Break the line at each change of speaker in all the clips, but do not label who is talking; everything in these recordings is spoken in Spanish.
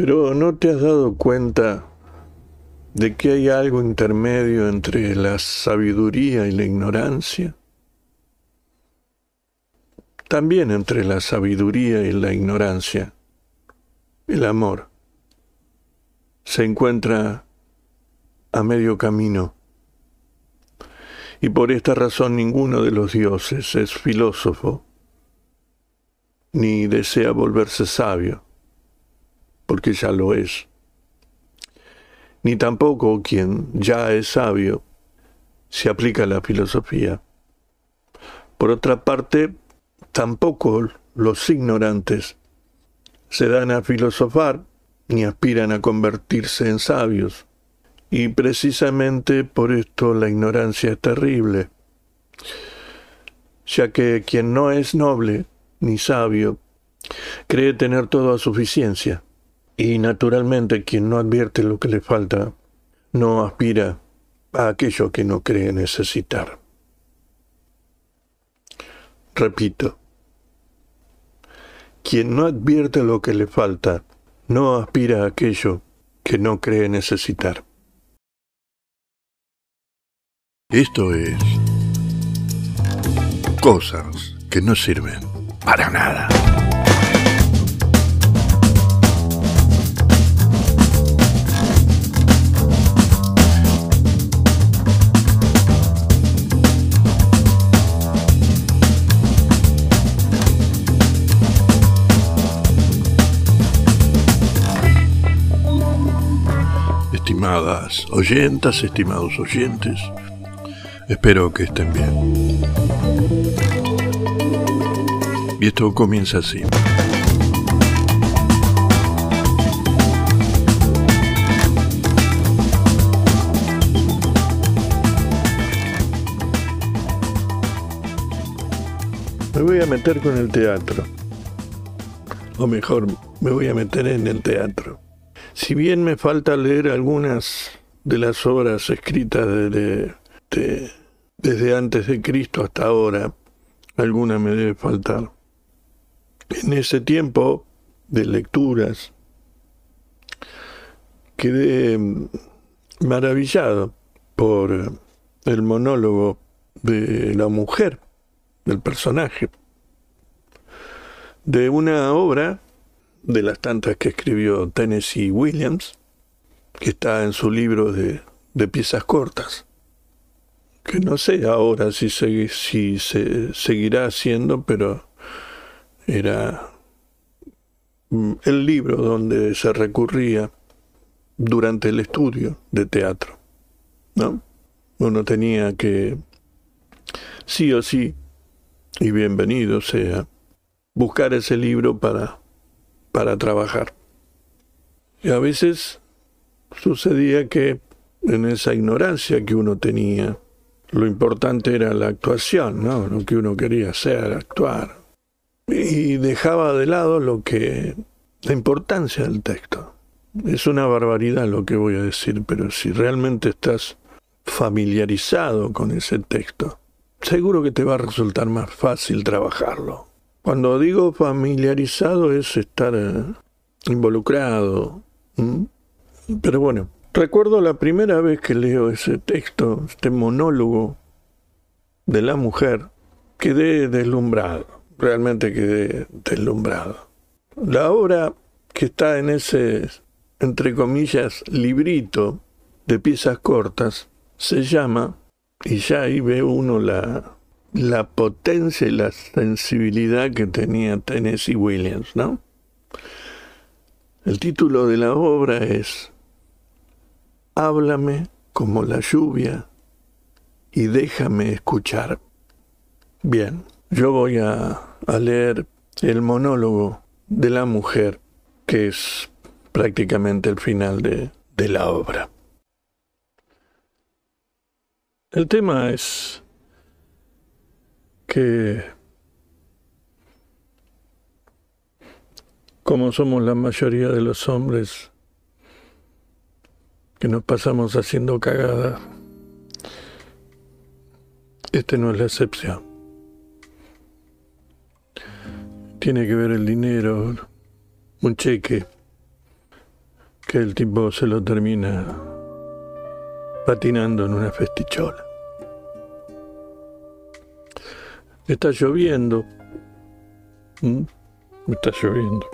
Pero ¿no te has dado cuenta de que hay algo intermedio entre la sabiduría y la ignorancia? También entre la sabiduría y la ignorancia, el amor se encuentra a medio camino. Y por esta razón ninguno de los dioses es filósofo, ni desea volverse sabio, porque ya lo es. Ni tampoco quien ya es sabio se aplica a la filosofía. Por otra parte, tampoco los ignorantes se dan a filosofar ni aspiran a convertirse en sabios. Y precisamente por esto la ignorancia es terrible, ya que quien no es noble ni sabio cree tener toda suficiencia, y naturalmente quien no advierte lo que le falta no aspira a aquello que no cree necesitar. Repito, quien no advierte lo que le falta no aspira a aquello que no cree necesitar. Esto es cosas que no sirven para nada. Estimadas oyentas, estimados oyentes, Espero que estén bien. Y esto comienza así. Me voy a meter con el teatro. O mejor, me voy a meter en el teatro. Si bien me falta leer algunas de las obras escritas de, de, desde antes de Cristo hasta ahora, alguna me debe faltar. En ese tiempo de lecturas quedé maravillado por el monólogo de la mujer, del personaje, de una obra de las tantas que escribió Tennessee Williams, que está en su libro de, de piezas cortas que no sé ahora si se, si se seguirá haciendo, pero era mm, el libro donde se recurría durante el estudio de teatro. ¿no? Uno tenía que, sí o sí, y bienvenido sea, buscar ese libro para, para trabajar. Y a veces sucedía que en esa ignorancia que uno tenía, lo importante era la actuación, ¿no? Lo que uno quería hacer, actuar. Y dejaba de lado lo que. la importancia del texto. Es una barbaridad lo que voy a decir, pero si realmente estás familiarizado con ese texto, seguro que te va a resultar más fácil trabajarlo. Cuando digo familiarizado es estar eh, involucrado. Pero bueno, Recuerdo la primera vez que leo ese texto, este monólogo de la mujer, quedé deslumbrado, realmente quedé deslumbrado. La obra que está en ese, entre comillas, librito de piezas cortas, se llama, y ya ahí ve uno la, la potencia y la sensibilidad que tenía Tennessee Williams, ¿no? El título de la obra es háblame como la lluvia y déjame escuchar. Bien, yo voy a, leer el monólogo de la mujer, que es prácticamente el final de, de la obra. El tema es que como somos la mayoría de los hombres, que nos pasamos haciendo cagada. Este no es la excepción. Tiene que ver el dinero, un cheque, que el tipo se lo termina patinando en una festichola. Está lloviendo. ¿Mm? Está lloviendo.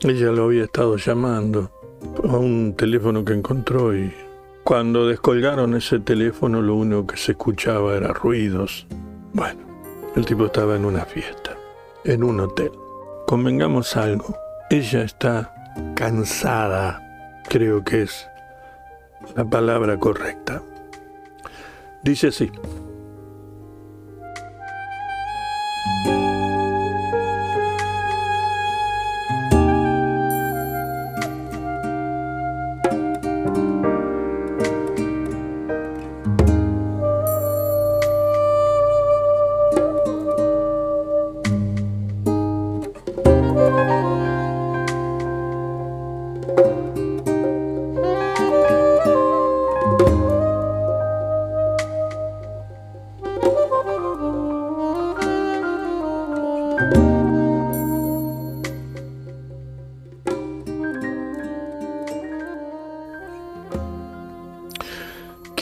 Ella lo había estado llamando a un teléfono que encontró y cuando descolgaron ese teléfono lo único que se escuchaba era ruidos. Bueno, el tipo estaba en una fiesta, en un hotel. Convengamos algo, ella está cansada, creo que es la palabra correcta. Dice así.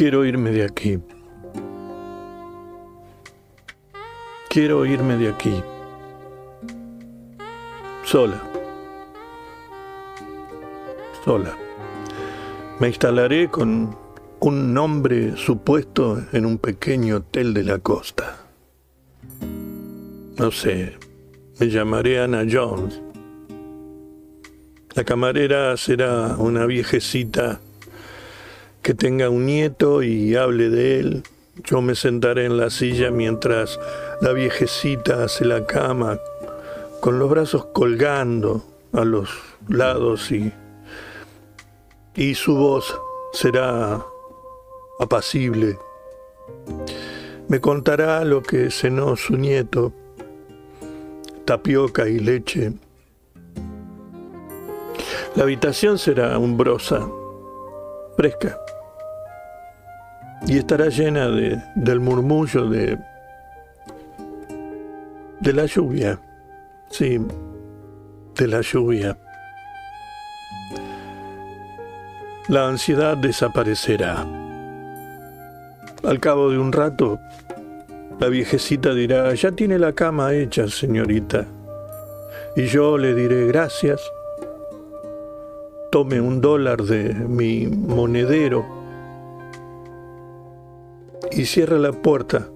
Quiero irme de aquí. Quiero irme de aquí. Sola. Sola. Me instalaré con un nombre supuesto en un pequeño hotel de la costa. No sé, me llamaré Ana Jones. La camarera será una viejecita que tenga un nieto y hable de él. Yo me sentaré en la silla mientras la viejecita hace la cama, con los brazos colgando a los lados y, y su voz será apacible. Me contará lo que cenó su nieto, tapioca y leche. La habitación será umbrosa, fresca y estará llena de, del murmullo de, de la lluvia, sí, de la lluvia. La ansiedad desaparecerá. Al cabo de un rato, la viejecita dirá, ya tiene la cama hecha, señorita. Y yo le diré gracias. Tome un dólar de mi monedero y cierra la puerta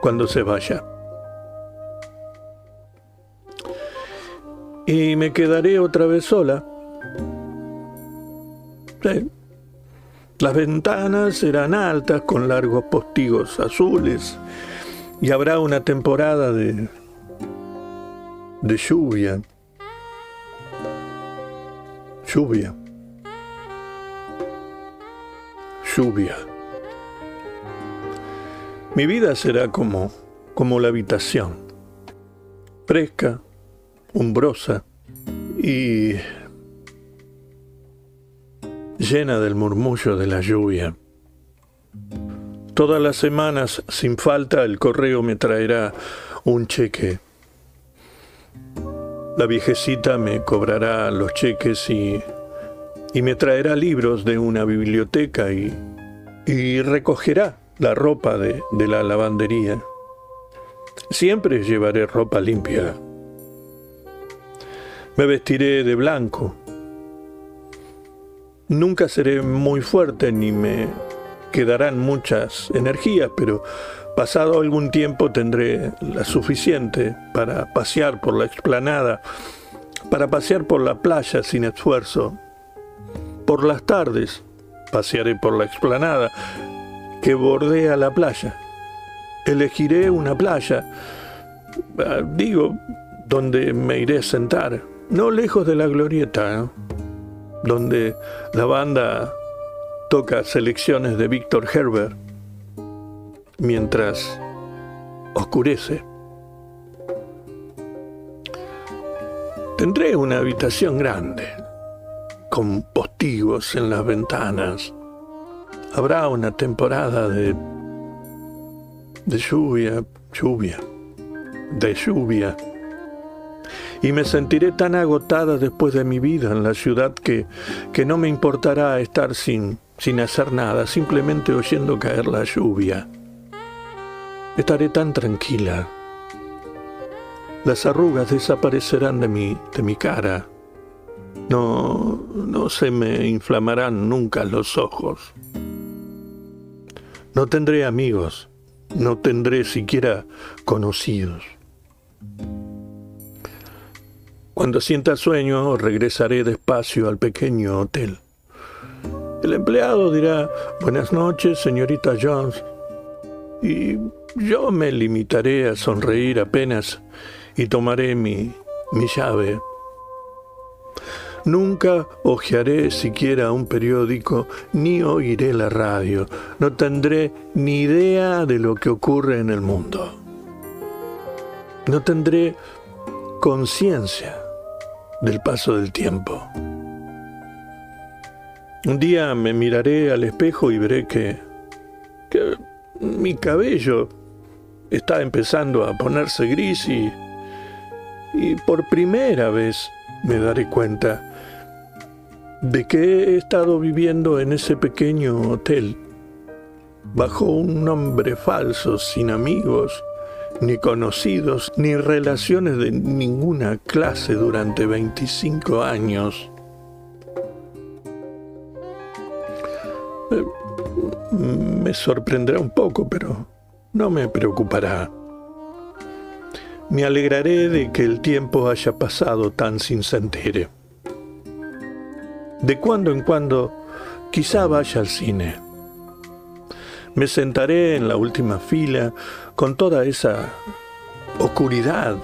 cuando se vaya. Y me quedaré otra vez sola. Las ventanas serán altas con largos postigos azules y habrá una temporada de, de lluvia. Lluvia. Lluvia. Mi vida será como, como la habitación, fresca, umbrosa y llena del murmullo de la lluvia. Todas las semanas, sin falta, el correo me traerá un cheque. La viejecita me cobrará los cheques y, y me traerá libros de una biblioteca y, y recogerá la ropa de, la lavandería. Siempre llevaré ropa limpia. Me vestiré de blanco. Nunca seré muy fuerte ni me quedarán muchas energías, pero pasado algún tiempo tendré la suficiente para pasear por la explanada, para pasear por la playa sin esfuerzo. Por las tardes pasearé por la explanada que bordea la playa. Elegiré una playa, ah, digo, donde me iré a sentar, no lejos de la glorieta, donde la banda toca selecciones de Víctor Herbert mientras oscurece. Tendré una habitación grande, con postigos en las ventanas, habrá una temporada de, de lluvia, lluvia, de lluvia. y me sentiré tan agotada después de mi vida en la ciudad que, que no me importará estar sin, sin hacer nada, simplemente oyendo caer la lluvia. Estaré tan tranquila. Las arrugas desaparecerán de mi, de mi cara. No, no se me inflamarán nunca los ojos. No tendré amigos, no tendré siquiera conocidos. Cuando sienta sueño, regresaré despacio al pequeño hotel. El empleado dirá, buenas noches, señorita Jones, y yo me limitaré a sonreír apenas y tomaré mi, mi llave Nunca hojearé siquiera un periódico ni oiré la radio. No tendré ni idea de lo que ocurre en el mundo. No tendré conciencia del paso del tiempo. Un día me miraré al espejo y veré que, que mi cabello está empezando a ponerse gris y, y por primera vez me daré cuenta de que he estado viviendo en ese pequeño hotel, bajo un nombre falso, sin amigos, ni conocidos, ni relaciones de ninguna clase durante 25 años. Eh, me sorprenderá un poco, pero no me preocupará. Me alegraré de que el tiempo haya pasado tan sin sentir. De cuando en cuando, quizá vaya al cine. Me sentaré en la última fila con toda esa oscuridad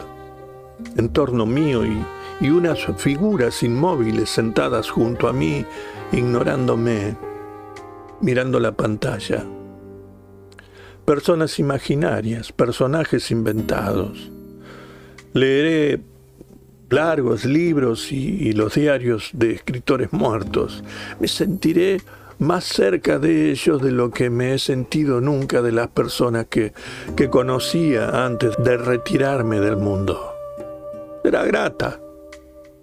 en torno mío y, unas figuras inmóviles sentadas junto a mí, ignorándome, mirando la pantalla. Personas imaginarias, personajes inventados. Leeré largos libros y, los diarios de escritores muertos. Me sentiré más cerca de ellos de lo que me he sentido nunca de las personas que, que conocía antes de retirarme del mundo. Será grata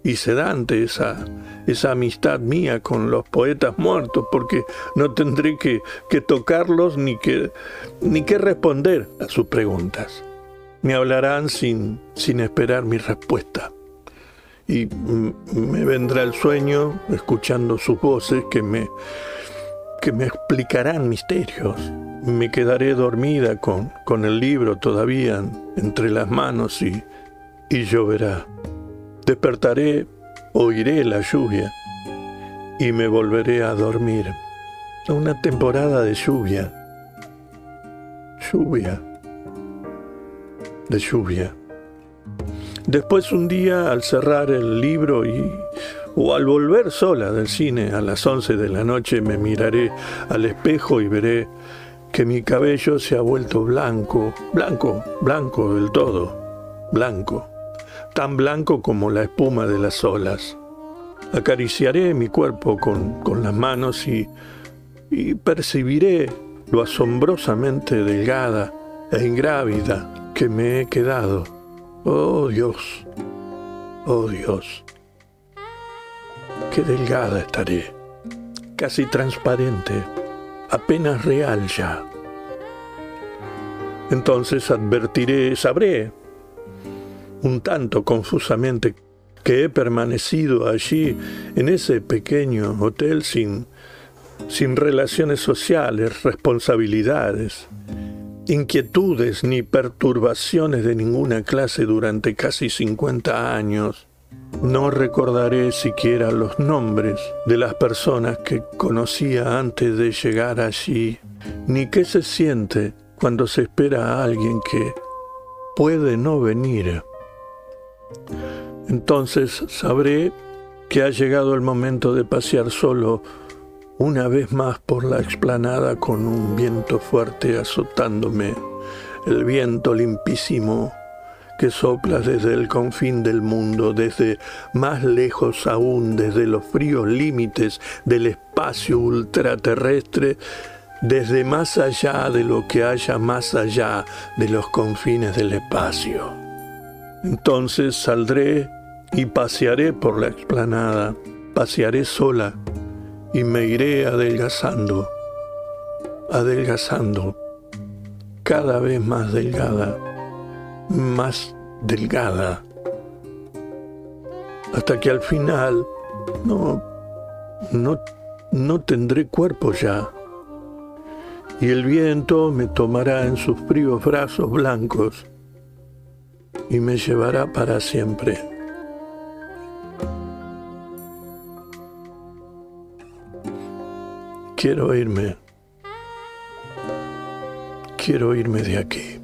y sedante esa, esa amistad mía con los poetas muertos, porque no tendré que, que tocarlos ni que, ni que responder a sus preguntas. Me hablarán sin, sin esperar mi respuesta y me vendrá el sueño escuchando sus voces que me, que me explicarán misterios. Me quedaré dormida con, con el libro todavía entre las manos y, y lloverá. Despertaré, oiré la lluvia y me volveré a dormir. Una temporada de lluvia. Lluvia. De lluvia. Después un día, al cerrar el libro y o al volver sola del cine a las 11 de la noche, me miraré al espejo y veré que mi cabello se ha vuelto blanco, blanco, blanco del todo, blanco, tan blanco como la espuma de las olas. Acariciaré mi cuerpo con, con las manos y, y percibiré lo asombrosamente delgada e ingrávida que me he quedado Oh Dios, oh Dios, qué delgada estaré, casi transparente, apenas real ya. Entonces advertiré, sabré, un tanto confusamente, que he permanecido allí en ese pequeño hotel sin, sin relaciones sociales, responsabilidades, inquietudes ni perturbaciones de ninguna clase durante casi 50 años. No recordaré siquiera los nombres de las personas que conocía antes de llegar allí, ni qué se siente cuando se espera a alguien que puede no venir. Entonces sabré que ha llegado el momento de pasear solo una vez más por la explanada con un viento fuerte azotándome, el viento limpísimo que sopla desde el confín del mundo, desde más lejos aún, desde los fríos límites del espacio ultraterrestre, desde más allá de lo que haya más allá de los confines del espacio. Entonces saldré y pasearé por la explanada, pasearé sola y me iré adelgazando, adelgazando, cada vez más delgada, más delgada, hasta que al final no, no, no tendré cuerpo ya. Y el viento me tomará en sus fríos brazos blancos y me llevará para siempre. Quiero irme. Quiero irme de aquí.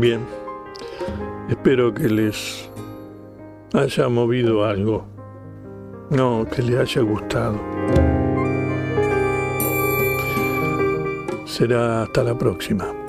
Bien, espero que les haya movido algo. No, que les haya gustado. Será hasta la próxima.